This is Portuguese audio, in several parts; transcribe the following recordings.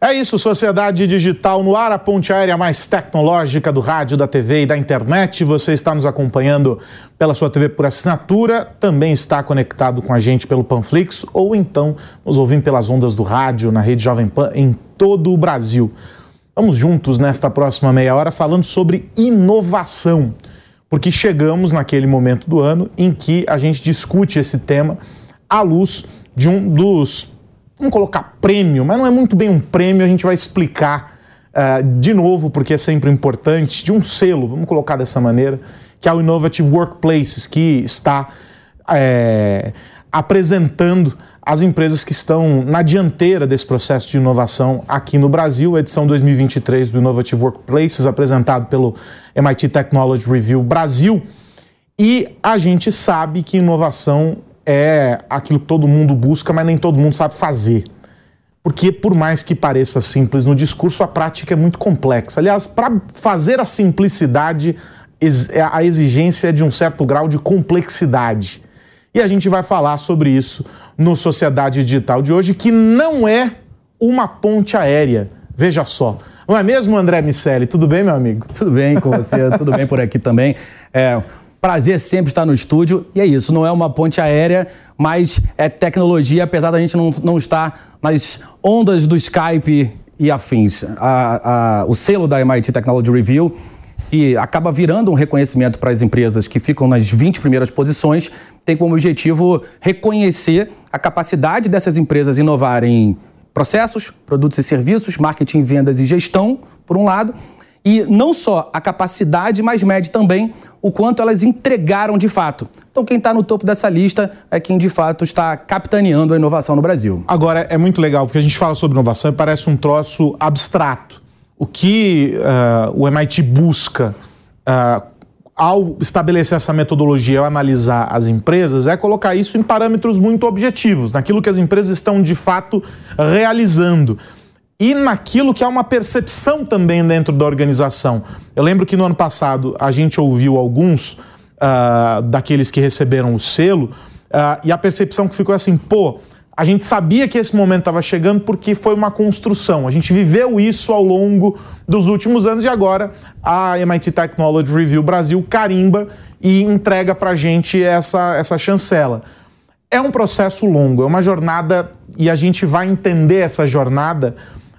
É isso, Sociedade Digital no ar, a ponte aérea mais tecnológica do rádio, da TV e da internet. Você está nos acompanhando pela sua TV por assinatura, também está conectado com a gente pelo Panflix ou então nos ouvindo pelas ondas do rádio na rede Jovem Pan em todo o Brasil. Vamos juntos nesta próxima meia hora falando sobre inovação, porque chegamos naquele momento do ano em que a gente discute esse tema à luz de um dos vamos colocar prêmio, mas não é muito bem um prêmio, a gente vai explicar uh, de novo, porque é sempre importante, de um selo, vamos colocar dessa maneira, que é o Innovative Workplaces, que está é, apresentando as empresas que estão na dianteira desse processo de inovação aqui no Brasil, edição 2023 do Innovative Workplaces, apresentado pelo MIT Technology Review Brasil. E a gente sabe que inovação é aquilo que todo mundo busca, mas nem todo mundo sabe fazer. Porque, por mais que pareça simples no discurso, a prática é muito complexa. Aliás, para fazer a simplicidade, é, a exigência é de um certo grau de complexidade. E a gente vai falar sobre isso no Sociedade Digital de hoje, que não é uma ponte aérea. Veja só. Não é mesmo, André Miceli? Tudo bem, meu amigo? Tudo bem com você, tudo bem por aqui também. É, Prazer sempre estar no estúdio. E é isso, não é uma ponte aérea, mas é tecnologia, apesar da gente não, não estar nas ondas do Skype e afins. A, a, o selo da MIT Technology Review, que acaba virando um reconhecimento para as empresas que ficam nas 20 primeiras posições, tem como objetivo reconhecer a capacidade dessas empresas inovarem processos, produtos e serviços, marketing, vendas e gestão, por um lado, e não só a capacidade, mas mede também o quanto elas entregaram de fato. Então, quem está no topo dessa lista é quem de fato está capitaneando a inovação no Brasil. Agora, é muito legal, porque a gente fala sobre inovação e parece um troço abstrato. O que uh, o MIT busca uh, ao estabelecer essa metodologia, ao analisar as empresas, é colocar isso em parâmetros muito objetivos, naquilo que as empresas estão de fato realizando e naquilo que é uma percepção também dentro da organização. Eu lembro que no ano passado a gente ouviu alguns uh, daqueles que receberam o selo uh, e a percepção que ficou é assim, pô, a gente sabia que esse momento estava chegando porque foi uma construção. A gente viveu isso ao longo dos últimos anos e agora a MIT Technology Review Brasil carimba e entrega para a gente essa, essa chancela. É um processo longo, é uma jornada e a gente vai entender essa jornada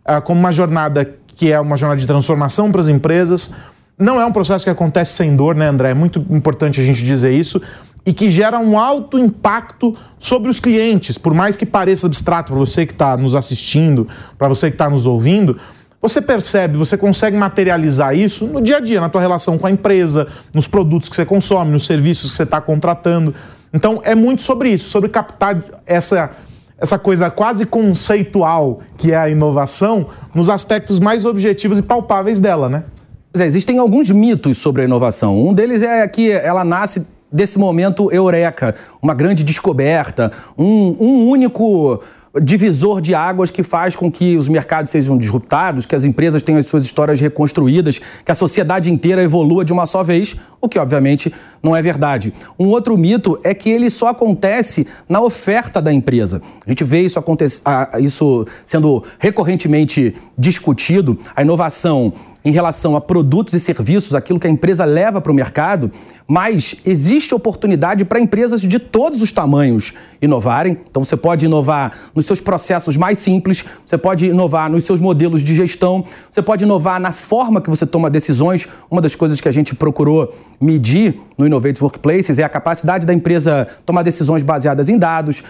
uh, como uma jornada que é uma jornada de transformação para as empresas. Não é um processo que acontece sem dor, né, André? É muito importante a gente dizer isso. E que gera um alto impacto sobre os clientes. Por mais que pareça abstrato para você que está nos assistindo, para você que está nos ouvindo, você percebe, você consegue materializar isso no dia a dia, na tua relação com a empresa, nos produtos que você consome, nos serviços que você está contratando. Então é muito sobre isso, sobre captar essa essa coisa quase conceitual que é a inovação nos aspectos mais objetivos e palpáveis dela, né? Pois é, existem alguns mitos sobre a inovação. Um deles é que ela nasce desse momento eureka, uma grande descoberta, um, um único divisor de águas que faz com que os mercados sejam disruptados, que as empresas tenham as suas histórias reconstruídas, que a sociedade inteira evolua de uma só vez, o que obviamente não é verdade. Um outro mito é que ele só acontece na oferta da empresa. A gente vê isso, acontecer, isso sendo recorrentemente discutido, a inovação em relação a produtos e serviços, aquilo que a empresa leva para o mercado, mas existe oportunidade para empresas de todos os tamanhos inovarem. Então você pode inovar nos seus processos mais simples, você pode inovar nos seus modelos de gestão, você pode inovar na forma que você toma decisões. Uma das coisas que a gente procurou medir no Innovate Workplaces é a capacidade da empresa tomar decisões baseadas em dados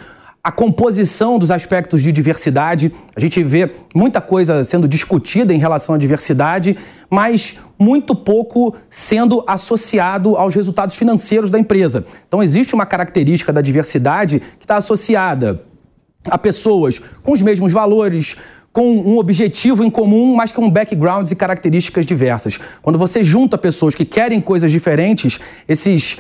a composição dos aspectos de diversidade. A gente vê muita coisa sendo discutida em relação à diversidade, mas muito pouco sendo associado aos resultados financeiros da empresa. Então, existe uma característica da diversidade que está associada a pessoas com os mesmos valores, com um objetivo em comum, mas com backgrounds e características diversas. Quando você junta pessoas que querem coisas diferentes, esses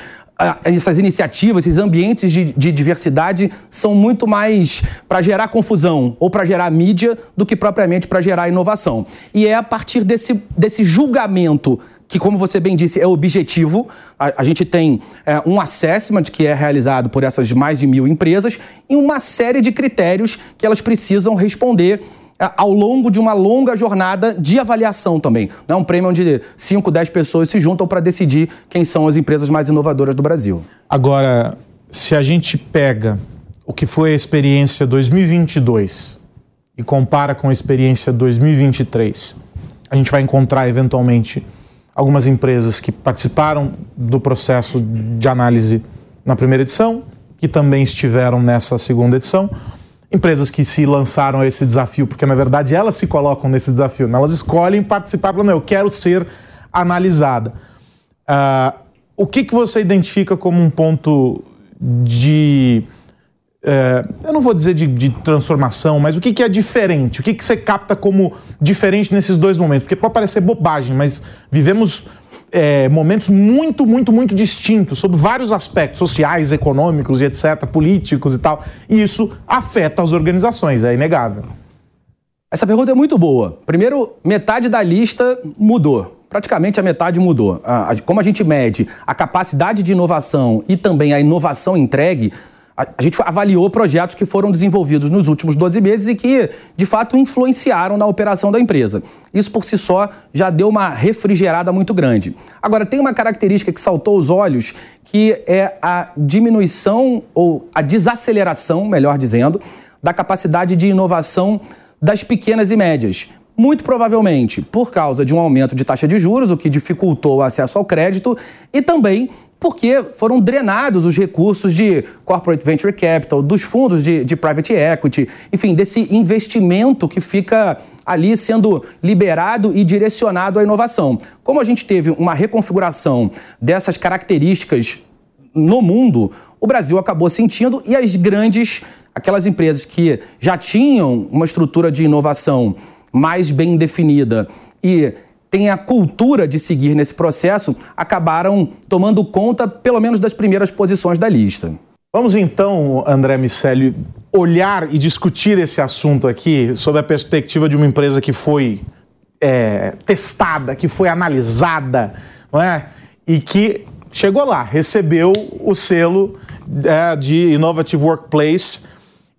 essas iniciativas, esses ambientes de, de diversidade são muito mais para gerar confusão ou para gerar mídia do que propriamente para gerar inovação. E é a partir desse, desse julgamento que, como você bem disse, é objetivo. A, a gente tem é, um assessment que é realizado por essas mais de mil empresas e uma série de critérios que elas precisam responder ao longo de uma longa jornada de avaliação também. Não é um prêmio onde 5, 10 pessoas se juntam para decidir quem são as empresas mais inovadoras do Brasil. Agora, se a gente pega o que foi a experiência 2022 e compara com a experiência 2023, a gente vai encontrar eventualmente algumas empresas que participaram do processo de análise na primeira edição, que também estiveram nessa segunda edição, empresas que se lançaram a esse desafio, porque na verdade elas se colocam nesse desafio, né? elas escolhem participar, falando, eu quero ser analisada. Uh, o que, que você identifica como um ponto de. Uh, eu não vou dizer de, de transformação, mas o que, que é diferente? O que, que você capta como diferente nesses dois momentos? Porque pode parecer bobagem, mas vivemos é, momentos muito, muito, muito distintos sobre vários aspectos sociais, econômicos e etc., políticos e tal. E isso afeta as organizações, é inegável. Essa pergunta é muito boa. Primeiro, metade da lista mudou. Praticamente a metade mudou. Como a gente mede a capacidade de inovação e também a inovação entregue, a gente avaliou projetos que foram desenvolvidos nos últimos 12 meses e que, de fato, influenciaram na operação da empresa. Isso, por si só, já deu uma refrigerada muito grande. Agora, tem uma característica que saltou os olhos, que é a diminuição, ou a desaceleração, melhor dizendo, da capacidade de inovação das pequenas e médias. Muito provavelmente por causa de um aumento de taxa de juros, o que dificultou o acesso ao crédito, e também porque foram drenados os recursos de corporate venture capital, dos fundos de, de, private equity, enfim, desse investimento que fica ali sendo liberado e direcionado à inovação. Como a gente teve uma reconfiguração dessas características no mundo, o Brasil acabou sentindo e as grandes, aquelas empresas que já tinham uma estrutura de inovação mais bem definida e têm a cultura de seguir nesse processo, acabaram tomando conta, pelo menos, das primeiras posições da lista. Vamos então, André Miceli, olhar e discutir esse assunto aqui sob a perspectiva de uma empresa que foi é, testada, que foi analisada, não é? E que chegou lá, recebeu o selo é, de Innovative Workplace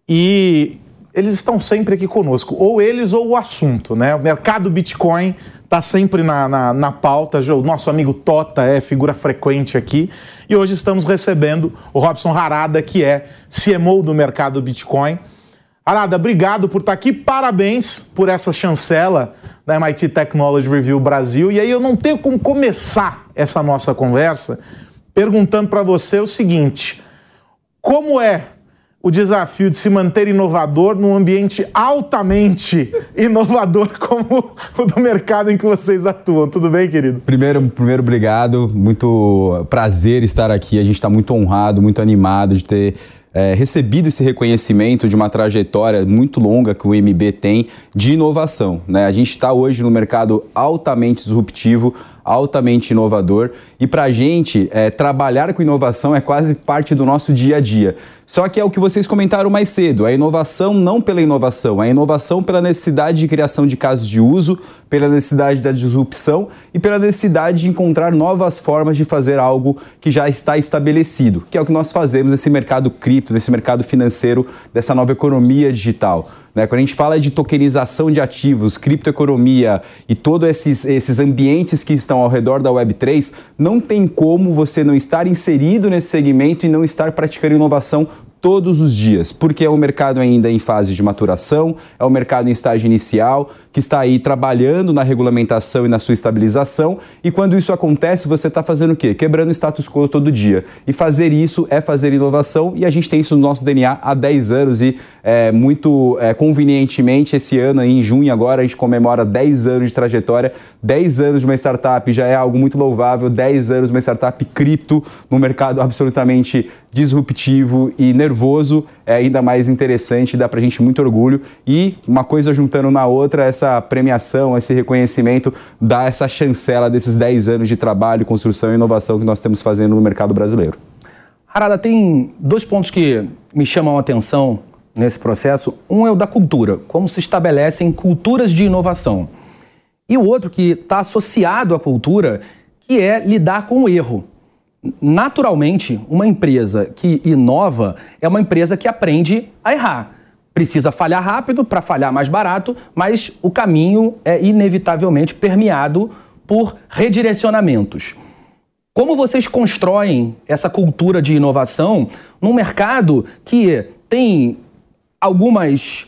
e eles estão sempre aqui conosco, ou eles ou o assunto, né? O mercado Bitcoin está sempre na, na, na, pauta. O nosso amigo Tota é figura frequente aqui. E hoje estamos recebendo o Robson Harada, que é CMO do mercado Bitcoin. Harada, obrigado por estar aqui. Parabéns por essa chancela da MIT Technology Review Brasil. E aí eu não tenho como começar essa nossa conversa perguntando para você o seguinte: como é o desafio de se manter inovador num ambiente altamente inovador como o do mercado em que vocês atuam. Tudo bem, querido? Primeiro, primeiro obrigado. Muito prazer estar aqui. A gente está muito honrado, muito animado de ter é, recebido esse reconhecimento de uma trajetória muito longa que o MB tem de inovação. Né? A gente está hoje no mercado altamente disruptivo, altamente inovador e para a gente é, trabalhar com inovação é quase parte do nosso dia a dia. Só que é o que vocês comentaram mais cedo: a inovação não pela inovação, a inovação pela necessidade de criação de casos de uso, pela necessidade da disrupção e pela necessidade de encontrar novas formas de fazer algo que já está estabelecido, que é o que nós fazemos nesse mercado cripto, nesse mercado financeiro, dessa nova economia digital. Né? Quando a gente fala de tokenização de ativos, criptoeconomia e todos esses, esses ambientes que estão ao redor da Web3, não tem como você não estar inserido nesse segmento e não estar praticando inovação todos os dias, porque é um mercado ainda em fase de maturação, é um mercado em estágio inicial, que está aí trabalhando na regulamentação e na sua estabilização, e quando isso acontece, você está fazendo o quê? Quebrando o status quo todo dia. E fazer isso é fazer inovação, e a gente tem isso no nosso DNA há 10 anos, e é, muito é, convenientemente, esse ano, em junho agora, a gente comemora 10 anos de trajetória, 10 anos de uma startup já é algo muito louvável, 10 anos de uma startup cripto no mercado absolutamente disruptivo e nervoso, é ainda mais interessante, dá pra gente muito orgulho. E uma coisa juntando na outra, essa premiação, esse reconhecimento, dá essa chancela desses 10 anos de trabalho, construção e inovação que nós temos fazendo no mercado brasileiro. Harada, tem dois pontos que me chamam a atenção nesse processo. Um é o da cultura, como se estabelecem culturas de inovação. E o outro que está associado à cultura, que é lidar com o erro naturalmente, uma empresa que inova é uma empresa que aprende a errar. precisa falhar rápido para falhar mais barato, mas o caminho é inevitavelmente permeado por redirecionamentos. Como vocês constroem essa cultura de inovação num mercado que tem algumas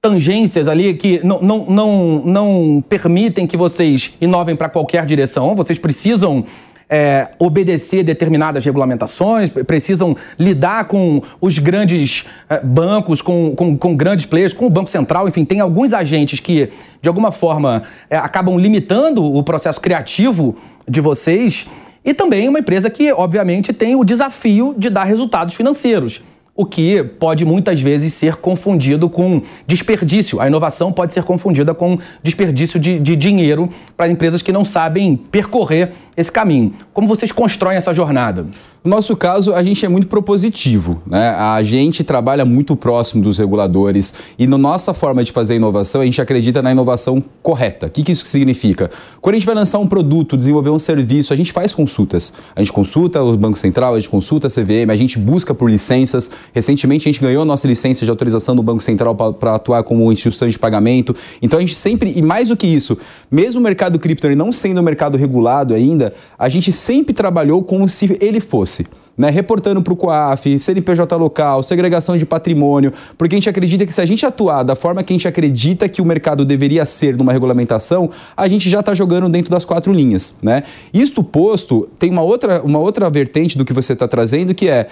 tangências ali que não, não, não, não permitem que vocês inovem para qualquer direção? Vocês precisam é, obedecer determinadas regulamentações, precisam lidar com os grandes é, bancos, com, com, com, grandes players, com o Banco Central, enfim, tem alguns agentes que, de alguma forma, é, acabam limitando o processo criativo de vocês. E também uma empresa que, obviamente, tem o desafio de dar resultados financeiros o que pode muitas vezes ser confundido com desperdício. A inovação pode ser confundida com desperdício de, de dinheiro para empresas que não sabem percorrer esse caminho. Como vocês constroem essa jornada? No nosso caso, a gente é muito propositivo, né? A gente trabalha muito próximo dos reguladores e na nossa forma de fazer inovação, a gente acredita na inovação correta. O que, que isso significa? Quando a gente vai lançar um produto, desenvolver um serviço, a gente faz consultas. A gente consulta o Banco Central, a gente consulta a CVM, a gente busca por licenças. Recentemente, a gente ganhou a nossa licença de autorização do Banco Central para atuar como instituição de pagamento. Então, a gente sempre, e mais do que isso, mesmo o mercado cripto não sendo um mercado regulado ainda, a gente sempre trabalhou como se ele fosse Né, reportando para o COAF, CNPJ local, segregação de patrimônio, porque a gente acredita que se a gente atuar da forma que a gente acredita que o mercado deveria ser numa regulamentação, a gente já está jogando dentro das quatro linhas. Né? Isto posto, tem uma outra, uma outra vertente do que você está trazendo, que é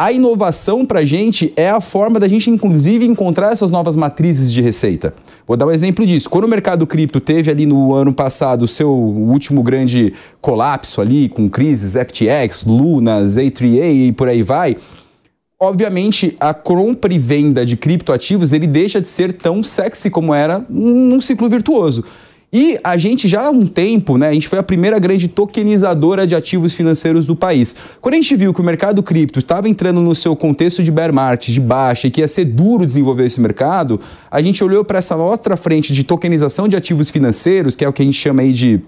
a inovação para a gente é a forma da gente, inclusive, encontrar essas novas matrizes de receita. Vou dar um exemplo disso. Quando o mercado cripto teve ali no ano passado o seu último grande colapso ali, com crises FTX, Luna, Z3A e por aí vai, obviamente a compra e venda de criptoativos ele deixa de ser tão sexy como era num ciclo virtuoso. E a gente já há um tempo, né, a gente foi a primeira grande tokenizadora de ativos financeiros do país. Quando a gente viu que o mercado cripto estava entrando no seu contexto de bear market, de baixa, e que ia ser duro desenvolver esse mercado, a gente olhou para essa outra frente de tokenização de ativos financeiros, que é o que a gente chama aí de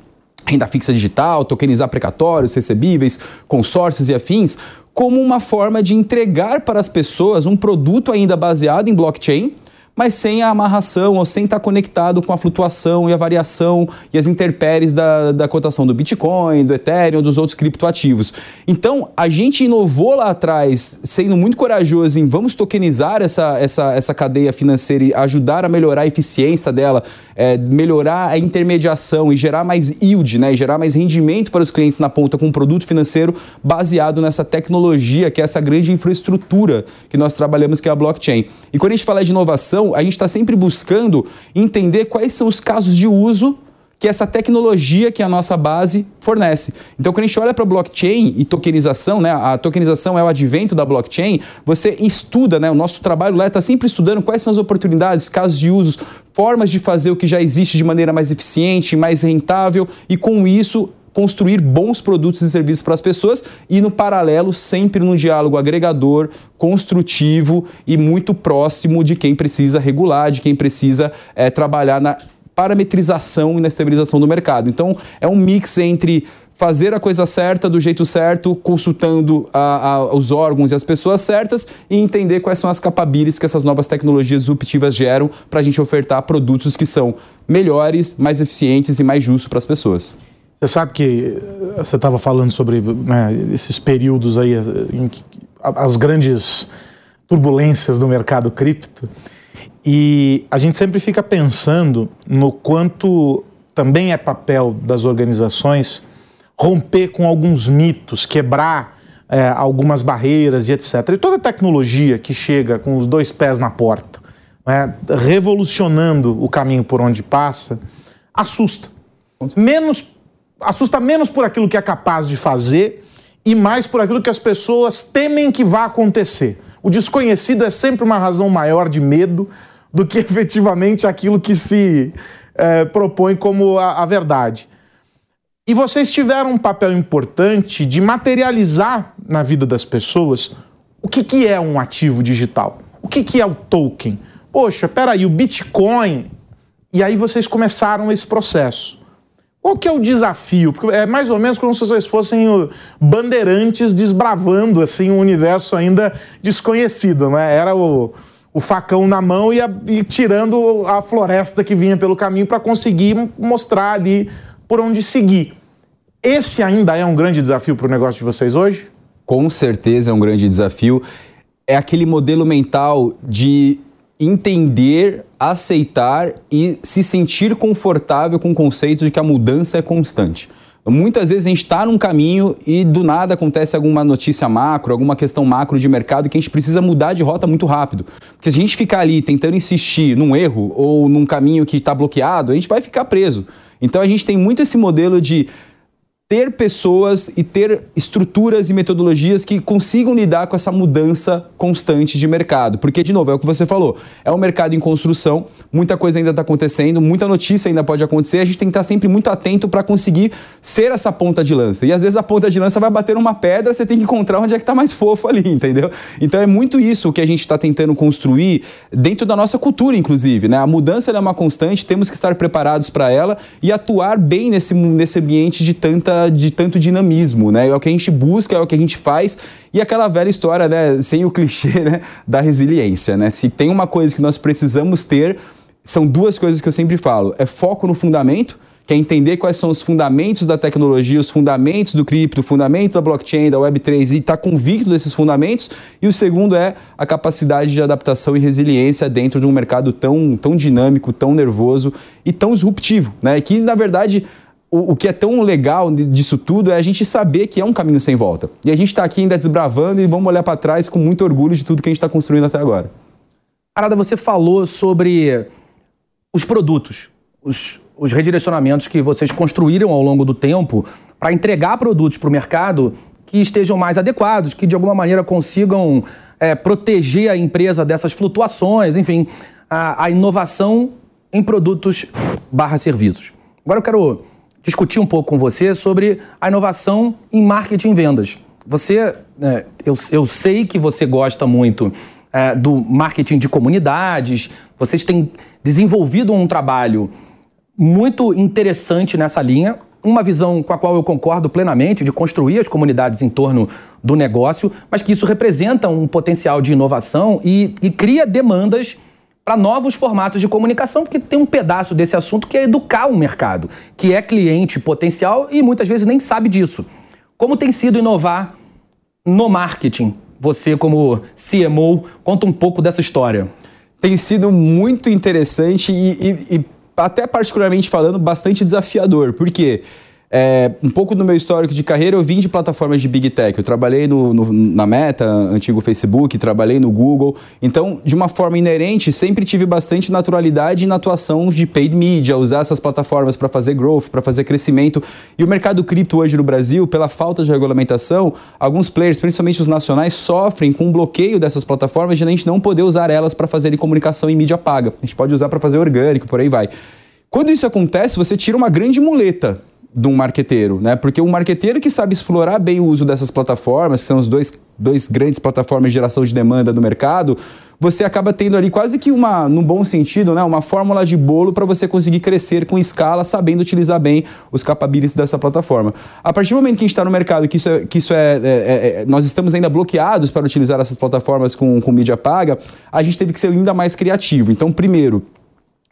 renda fixa digital, tokenizar precatórios, recebíveis, consórcios e afins, como uma forma de entregar para as pessoas um produto ainda baseado em blockchain, mas sem a amarração ou sem estar conectado com a flutuação e a variação e as intempéries da, da cotação do Bitcoin, do Ethereum, dos outros criptoativos. Então, a gente inovou lá atrás, sendo muito corajoso em vamos tokenizar essa, essa, essa cadeia financeira e ajudar a melhorar a eficiência dela, é, melhorar a intermediação e gerar mais yield, né, e gerar mais rendimento para os clientes na ponta com um produto financeiro baseado nessa tecnologia, que é essa grande infraestrutura que nós trabalhamos, que é a blockchain. E quando a gente fala de inovação, então, a gente está sempre buscando entender quais são os casos de uso que essa tecnologia que a nossa base fornece. Então, quando a gente olha para blockchain e tokenização, né, a tokenização é o advento da blockchain, você estuda, né, o nosso trabalho lá está sempre estudando quais são as oportunidades, casos de usos, formas de fazer o que já existe de maneira mais eficiente, mais rentável e com isso construir bons produtos e serviços para as pessoas e, no paralelo, sempre num diálogo agregador, construtivo e muito próximo de quem precisa regular, de quem precisa é, trabalhar na parametrização e na estabilização do mercado. Então, é um mix entre fazer a coisa certa do jeito certo, consultando a, a, os órgãos e as pessoas certas e entender quais são as capabilities que essas novas tecnologias disruptivas geram para a gente ofertar produtos que são melhores, mais eficientes e mais justos para as pessoas. Você sabe que eh, você estava falando sobre né, esses períodos aí, eh, em que, as grandes turbulências do mercado cripto, e a gente sempre fica pensando no quanto também é papel das organizações romper com alguns mitos, quebrar é, algumas barreiras e etc. E toda tecnologia que chega com os dois pés na porta, né, revolucionando o caminho por onde passa, assusta. Menos assusta menos por aquilo que é capaz de fazer e mais por aquilo que as pessoas temem que vá acontecer. O desconhecido é sempre uma razão maior de medo do que efetivamente aquilo que se é, propõe como a, a verdade. E vocês tiveram um papel importante de materializar na vida das pessoas o que, que é um ativo digital, o que, que é o token. Poxa, peraí, o Bitcoin. E aí vocês começaram esse processo. Qual que é o desafio? Porque é mais ou menos como se vocês fossem bandeirantes desbravando assim um universo ainda desconhecido, né? Era o, o facão na mão e, a, e tirando a floresta que vinha pelo caminho para conseguir mostrar ali por onde seguir. Esse ainda é um grande desafio para o negócio de vocês hoje? Com certeza é um grande desafio. É aquele modelo mental de entender, aceitar e se sentir confortável com o conceito de que a mudança é constante. Muitas vezes a gente está num caminho e do nada acontece alguma notícia macro, alguma questão macro de mercado que a gente precisa mudar de rota muito rápido. Porque se a gente ficar ali tentando insistir num erro ou num caminho que está bloqueado, a gente vai ficar preso. Então a gente tem muito esse modelo de ter pessoas e ter estruturas e metodologias que consigam lidar com essa mudança constante de mercado. Porque, de novo, é o que você falou, é um mercado em construção, muita coisa ainda está acontecendo, muita notícia ainda pode acontecer, a gente tem que estar sempre muito atento para conseguir ser essa ponta de lança. E às vezes a ponta de lança vai bater numa pedra, você tem que encontrar onde é que está mais fofo ali, entendeu? Então é muito isso que a gente está tentando construir dentro da nossa cultura, inclusive. Né? A mudança é uma constante, temos que estar preparados para ela e atuar bem nesse, nesse ambiente de tanta de tanto dinamismo, né? É o que a gente busca, é o que a gente faz e aquela velha história, né, sem o clichê, né, da resiliência, né? Se tem uma coisa que nós precisamos ter, são duas coisas que eu sempre falo: é foco no fundamento, que é entender quais são os fundamentos da tecnologia, os fundamentos do cripto, o fundamento da blockchain, da Web3 e estar tá convicto desses fundamentos. E o segundo é a capacidade de adaptação e resiliência dentro de um mercado tão, tão dinâmico, tão nervoso e tão disruptivo, né? Que na verdade o, o, que é tão legal disso tudo é a gente saber que é um caminho sem volta. E a gente está aqui ainda desbravando e vamos olhar para trás com muito orgulho de tudo que a gente está construindo até agora. Arada, você falou sobre os produtos, os, os redirecionamentos que vocês construíram ao longo do tempo para entregar produtos para o mercado que estejam mais adequados, que de alguma maneira consigam é, proteger a empresa dessas flutuações, enfim, a, a inovação em produtos barra serviços. Agora eu quero discutir um pouco com você sobre a inovação em marketing e vendas. Você, é, eu, eu sei que você gosta muito é, do marketing de comunidades, vocês têm desenvolvido um trabalho muito interessante nessa linha, uma visão com a qual eu concordo plenamente de construir as comunidades em torno do negócio, mas que isso representa um potencial de inovação e, e cria demandas para novos formatos de comunicação, porque tem um pedaço desse assunto que é educar o mercado, que é cliente potencial e muitas vezes nem sabe disso. Como tem sido inovar no marketing? Você, como CMO, conta um pouco dessa história. Tem sido muito interessante e, e, e até particularmente falando, bastante desafiador. Por quê? É, um pouco do meu histórico de carreira, eu vim de plataformas de Big Tech. Eu trabalhei no, no, na Meta, antigo Facebook, trabalhei no Google. Então, de uma forma inerente, sempre tive bastante naturalidade na atuação de paid media, usar essas plataformas para fazer growth, para fazer crescimento. E o mercado cripto hoje no Brasil, pela falta de regulamentação, alguns players, principalmente os nacionais, sofrem com um bloqueio dessas plataformas de a gente não poder usar elas para fazer comunicação em mídia paga. A gente pode usar para fazer orgânico, por aí vai. Quando isso acontece, você tira uma grande muleta de um marqueteiro, né? Porque um marqueteiro que sabe explorar bem o uso dessas plataformas, que são os dois, dois grandes plataformas de geração de demanda do mercado, você acaba tendo ali quase que uma, num bom sentido, né, uma fórmula de bolo para você conseguir crescer com escala, sabendo utilizar bem os capabilities dessa plataforma. A partir do momento que a gente está no mercado, que isso é, que isso é, é, é, é, nós estamos ainda bloqueados para utilizar essas plataformas com, com mídia paga, a gente teve que ser ainda mais criativo. Então, primeiro,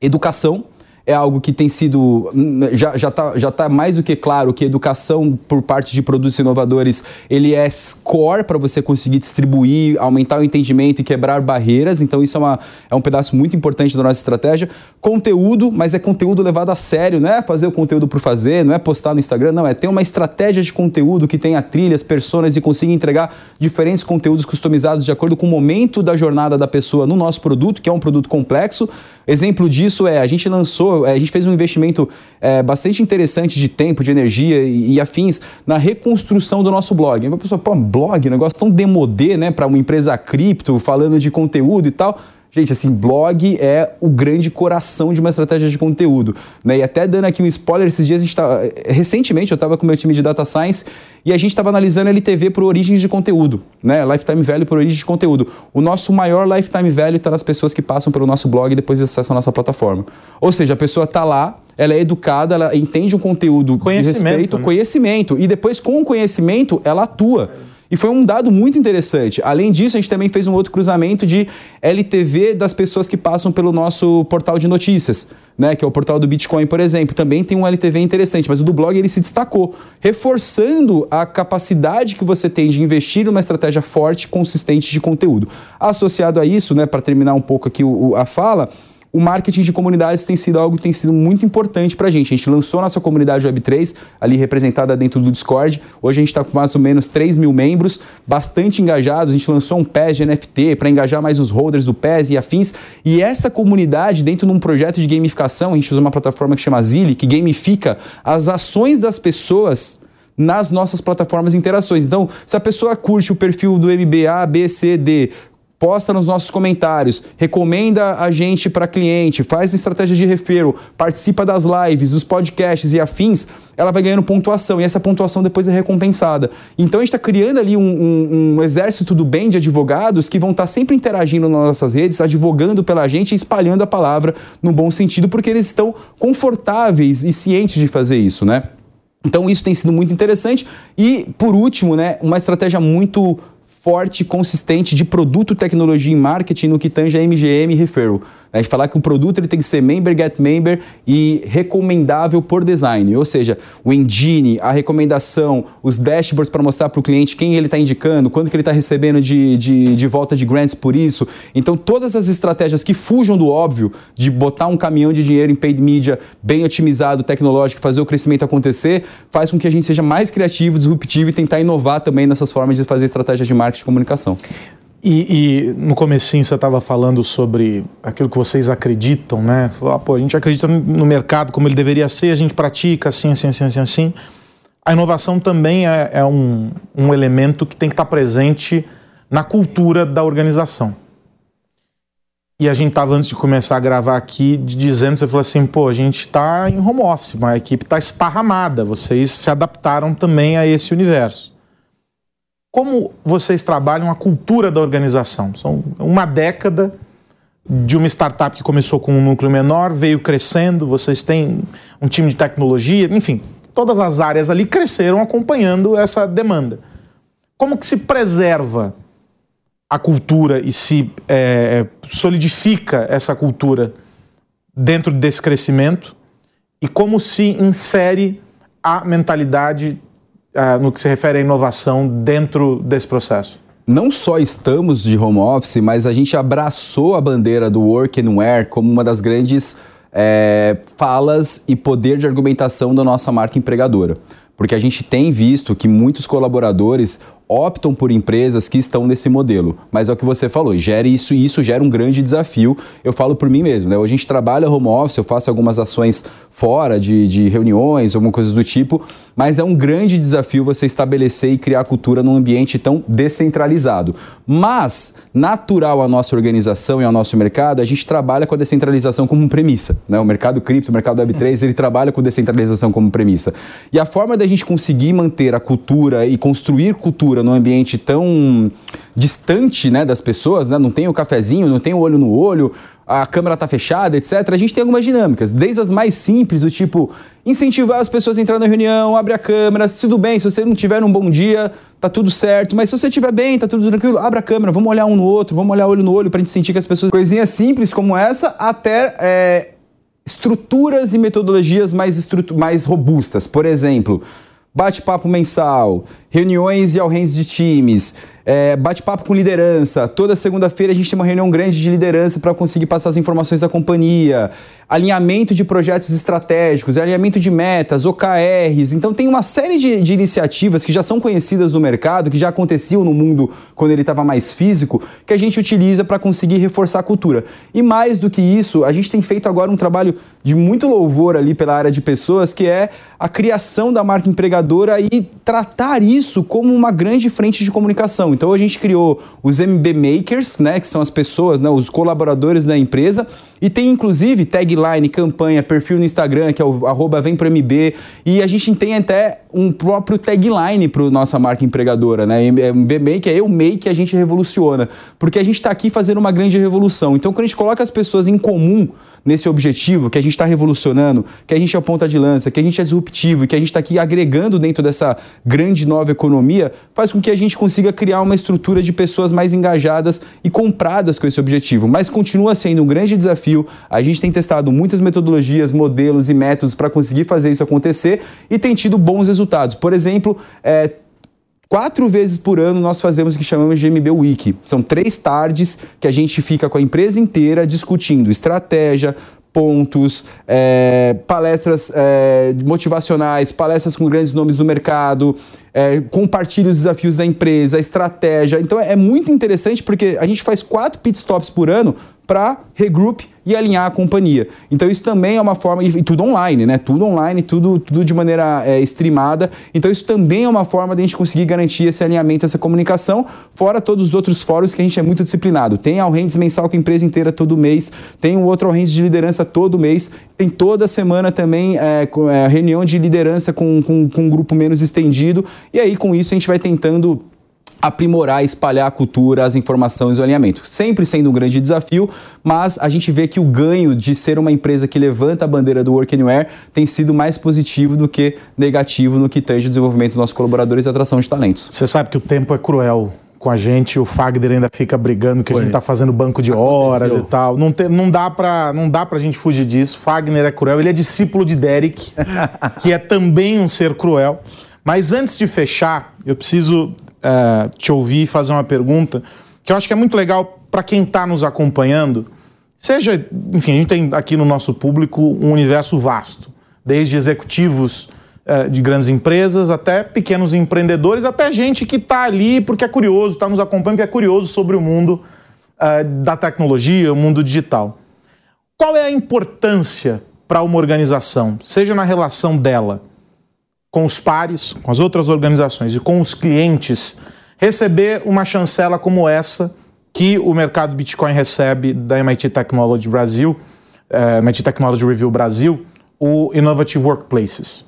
educação é algo que tem sido. Já está já tá, já tá mais do que claro que educação por parte de produtos inovadores ele é core para você conseguir distribuir, aumentar o entendimento e quebrar barreiras. Então, isso é, uma, é um pedaço muito importante da nossa estratégia. Conteúdo, mas é conteúdo levado a sério, não é fazer o conteúdo por fazer, não é postar no Instagram, não, é ter uma estratégia de conteúdo que tenha trilhas, personas e consiga entregar diferentes conteúdos customizados de acordo com o momento da jornada da pessoa no nosso produto, que é um produto complexo. Exemplo disso é a gente lançou é, a gente fez um investimento é, bastante interessante de tempo, de energia e, e, afins na reconstrução do nosso blog. A pessoa, pô, blog, negócio tão demodê, né, para uma empresa cripto, falando de conteúdo e tal. Gente, assim, blog é o grande coração de uma estratégia de conteúdo. Né? E até dando aqui um spoiler, esses dias a gente tá. Recentemente eu estava com o meu time de Data Science e a gente estava analisando LTV por origens de conteúdo, né? Lifetime value por origem de conteúdo. O nosso maior lifetime value está nas pessoas que passam pelo nosso blog e depois acessam a nossa plataforma. Ou seja, a pessoa está lá, ela é educada, ela entende um conteúdo de respeito, né? conhecimento. E depois, com o conhecimento, ela atua. E foi um dado muito interessante. Além disso, a gente também fez um outro cruzamento de LTV das pessoas que passam pelo nosso portal de notícias, né? Que é o portal do Bitcoin, por exemplo. Também tem um LTV interessante, mas o do blog ele se destacou, reforçando a capacidade que você tem de investir numa estratégia forte, consistente de conteúdo. Associado a isso, né, para terminar um pouco aqui o, a fala, o marketing de comunidades tem sido algo que tem sido muito importante para a gente. A gente lançou nossa comunidade Web3, ali representada dentro do Discord. Hoje a gente está com mais ou menos 3 mil membros, bastante engajados. A gente lançou um PES de NFT para engajar mais os holders do PES e afins. E essa comunidade, dentro de um projeto de gamificação, a gente usa uma plataforma que chama Zilli, que gamifica as ações das pessoas nas nossas plataformas de interações. Então, se a pessoa curte o perfil do MBA, B, C, D, posta nos nossos comentários, recomenda a gente para cliente, faz estratégia de refero, participa das lives, dos podcasts e afins, ela vai ganhando pontuação e essa pontuação depois é recompensada. Então a gente está criando ali um, um, um, exército do bem de advogados que vão estar tá sempre interagindo nas nossas redes, advogando pela gente e espalhando a palavra no bom sentido, porque eles estão confortáveis e cientes de fazer isso, né? Então isso tem sido muito interessante e por último, né, uma estratégia muito forte, consistente de produto, tecnologia e marketing no que tange a MGM Referral. A gente falar que o produto ele tem que ser member, get member e recomendável por design. Ou seja, o engine, a recomendação, os dashboards para mostrar para o cliente quem ele está indicando, quando que ele está recebendo de, de, de volta de grants por isso. Então, todas as estratégias que fujam do óbvio de botar um caminhão de dinheiro em paid media bem otimizado, tecnológico, fazer o crescimento acontecer, faz com que a gente seja mais criativo, disruptivo e tentar inovar também nessas formas de fazer estratégias de marketing e comunicação. E, e, no comecinho você estava falando sobre aquilo que vocês acreditam, né? Ah, pô, a gente acredita no mercado como ele deveria ser, a gente pratica assim, assim, assim, assim, assim. A inovação também é, é um, um elemento que tem que estar presente na cultura da organização. E a gente estava antes de começar a gravar aqui dizendo, você falou assim, pô, a gente está em home office, mas a equipe está esparramada, vocês se adaptaram também a esse universo. Como vocês trabalham a cultura da organização? São uma década de uma startup que começou com um núcleo menor, veio crescendo, vocês têm um time de tecnologia, enfim, todas as áreas ali cresceram acompanhando essa demanda. Como que se preserva a cultura e se é, solidifica essa cultura dentro desse crescimento e como se insere a mentalidade uh, no que se refere à inovação dentro desse processo? Não só estamos de home office, mas a gente abraçou a bandeira do work and como uma das grandes é, falas e poder de argumentação da nossa marca empregadora. Porque a gente tem visto que muitos colaboradores optam por empresas que estão nesse modelo. Mas é o que você falou, gera isso e isso gera um grande desafio. Eu falo por mim mesmo, né? A gente trabalha home office, eu faço algumas ações fora de, de reuniões, alguma coisa do tipo, mas é um grande desafio você estabelecer e criar cultura num ambiente tão descentralizado. Mas, natural à nossa organização e ao nosso mercado, a gente trabalha com a descentralização como premissa. Né? O mercado cripto, o mercado Web3, ele trabalha com descentralização como premissa. E a forma da gente conseguir manter a cultura e construir cultura cultura num ambiente tão distante né, das pessoas, né? não tem o cafezinho, não tem o olho no olho, a câmera está fechada, etc., a gente tem algumas dinâmicas, desde as mais simples, do tipo incentivar as pessoas a entrar na reunião, abre a câmera, se tudo bem, se você não tiver um bom dia, tá tudo certo, mas se você estiver bem, tá tudo tranquilo, abre a câmera, vamos olhar um no outro, vamos olhar olho no olho para a gente sentir que as pessoas... Coisinhas simples como essa, até é, estruturas e metodologias mais, mais robustas. Por exemplo, bate-papo mensal, reuniões e alrens de times, é, bate-papo com liderança. Toda segunda-feira a gente tem uma reunião grande de liderança para conseguir passar as informações da companhia alinhamento de projetos estratégicos, alinhamento de metas, OKRs. Então tem uma série de, de iniciativas que já são conhecidas no mercado, que já aconteciam no mundo quando ele estava mais físico, que a gente utiliza para conseguir reforçar a cultura. E mais do que isso, a gente tem feito agora um trabalho de muito louvor ali pela área de pessoas, que é a criação da marca empregadora e tratar isso como uma grande frente de comunicação. Então a gente criou os MB Makers, né, que são as pessoas, né, os colaboradores da empresa, e tem inclusive tagline, campanha, perfil no Instagram, que é o arroba vem pro MB. E a gente tem até um próprio tagline para nossa marca empregadora, né? MB Make é eu make, a gente revoluciona. Porque a gente está aqui fazendo uma grande revolução. Então, quando a gente coloca as pessoas em comum nesse objetivo, que a gente está revolucionando, que a gente é ponta de lança, que a gente é disruptivo que a gente está aqui agregando dentro dessa grande nova economia, faz com que a gente consiga criar uma estrutura de pessoas mais engajadas e compradas com esse objetivo. Mas continua sendo um grande desafio. A gente tem testado muitas metodologias, modelos e métodos para conseguir fazer isso acontecer e tem tido bons resultados. Por exemplo, é, Quatro vezes por ano nós fazemos o que chamamos de MB Week. São três tardes que a gente fica com a empresa inteira discutindo estratégia, pontos, é, palestras é, motivacionais, palestras com grandes nomes do mercado, é, compartilha os desafios da empresa, a estratégia. Então é muito interessante porque a gente faz quatro pit stops por ano para regroup e alinhar a companhia. Então isso também é uma forma, e, tudo online, né? Tudo online, tudo, tudo de maneira é, streamada. Então isso também é uma forma de a gente conseguir garantir esse alinhamento, essa comunicação, fora todos os outros fóruns que a gente é muito disciplinado. Tem a All mensal com a empresa inteira todo mês, tem o outro All de liderança todo mês, tem toda semana também é, é, reunião de liderança com, com, com um grupo menos estendido, e aí com isso a gente vai tentando aprimorar, espalhar a cultura, as informações e o alinhamento. Sempre sendo um grande desafio, mas a gente vê que o ganho de ser uma empresa que levanta a bandeira do Work Anywhere tem sido mais positivo do que negativo no que tange o desenvolvimento dos nossos colaboradores e atração de talentos. Você sabe que o tempo é cruel com a gente, o Fagner ainda fica brigando que Foi. a gente tá fazendo banco de Aconteceu. horas e tal. Não, te, não, dá pra, não dá pra gente fugir disso. Fagner é cruel, ele é discípulo de Derek, que é também um ser cruel. Mas antes de fechar, eu preciso uh, te ouvir e fazer uma pergunta que eu acho que é muito legal para quem está nos acompanhando. Seja, enfim, a gente tem aqui no nosso público um universo vasto, desde executivos uh, de grandes empresas até pequenos empreendedores, até gente que está ali porque é curioso, está nos acompanhando, que é curioso sobre o mundo uh, da tecnologia, o mundo digital. Qual é a importância para uma organização, seja na relação dela com os pares, com as outras organizações e com os clientes, receber uma chancela como essa que o mercado Bitcoin recebe da MIT Technology Brasil, uh, MIT Technology Review Brasil, o Innovative Workplaces.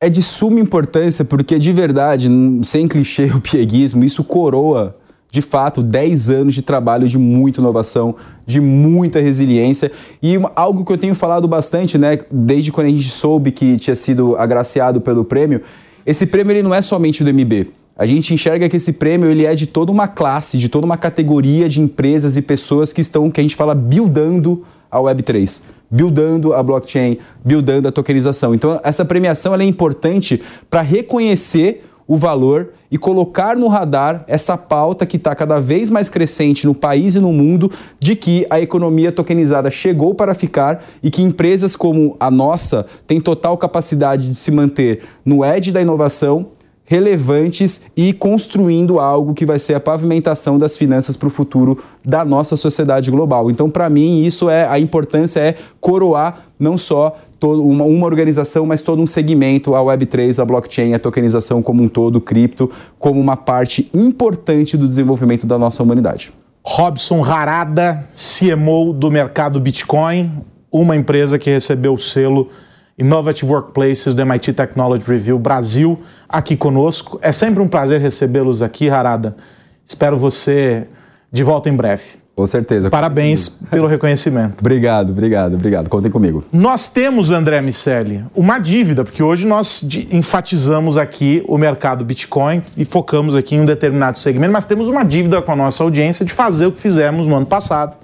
É de suma importância porque, de verdade, sem clichê o pieguismo, isso coroa de fato, 10 anos de trabalho de muita inovação, de muita resiliência e algo que eu tenho falado bastante, né, desde quando a gente soube que tinha sido agraciado pelo prêmio, esse prêmio ele não é somente do MB. A gente enxerga que esse prêmio ele é de toda uma classe, de toda uma categoria de empresas e pessoas que estão, que a gente fala, buildando a Web3, buildando a blockchain, buildando a tokenização. Então, essa premiação é importante para reconhecer o valor e colocar no radar essa pauta que está cada vez mais crescente no país e no mundo de que a economia tokenizada chegou para ficar e que empresas como a nossa têm total capacidade de se manter no edge da inovação relevantes e construindo algo que vai ser a pavimentação das finanças para o futuro da nossa sociedade global. Então, para mim, isso é a importância é coroar não só todo, uma, uma, organização, mas todo um segmento, a Web3, a blockchain, a tokenização como um todo, o cripto, como uma parte importante do desenvolvimento da nossa humanidade. Robson Harada, CMO do mercado Bitcoin, uma empresa que recebeu o selo Innovative Workplaces do MIT Technology Review Brasil aqui conosco. É sempre um prazer recebê-los aqui, Harada. Espero você de volta em breve. Com certeza. Parabéns pelo reconhecimento. obrigado, obrigado, obrigado. Contem comigo. Nós temos, André Miceli, uma dívida, porque hoje nós enfatizamos aqui o mercado Bitcoin e focamos aqui em um determinado segmento, mas temos uma dívida com a nossa audiência de fazer o que fizemos no ano passado,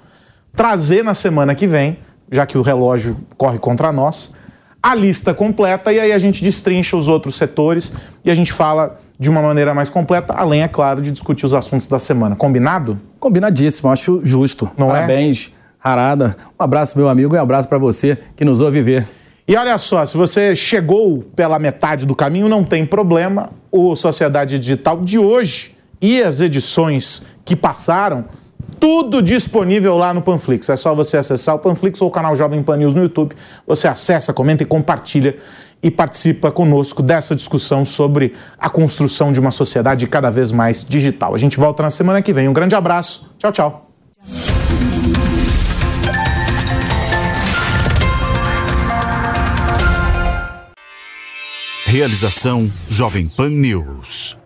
trazer na semana que vem, já que o relógio corre contra nós, a lista completa e aí a gente destrincha os outros setores e a gente fala de uma maneira mais completa, além, é claro, de discutir os assuntos da semana. Combinado? Combinadíssimo, acho justo. Não é? Parabéns, é? Harada. Um abraço, meu amigo, e um abraço para você que nos ouve ver. E olha só, se você chegou pela metade do caminho, não tem problema. O Sociedade Digital de hoje e as edições que passaram tudo disponível lá no Panflix. É só você acessar o Panflix ou o canal Jovem Pan News no YouTube. Você acessa, comenta e compartilha e participa conosco dessa discussão sobre a construção de uma sociedade cada vez mais digital. A gente volta na semana que vem. Um grande abraço. Tchau, tchau. Realização Jovem Pan News.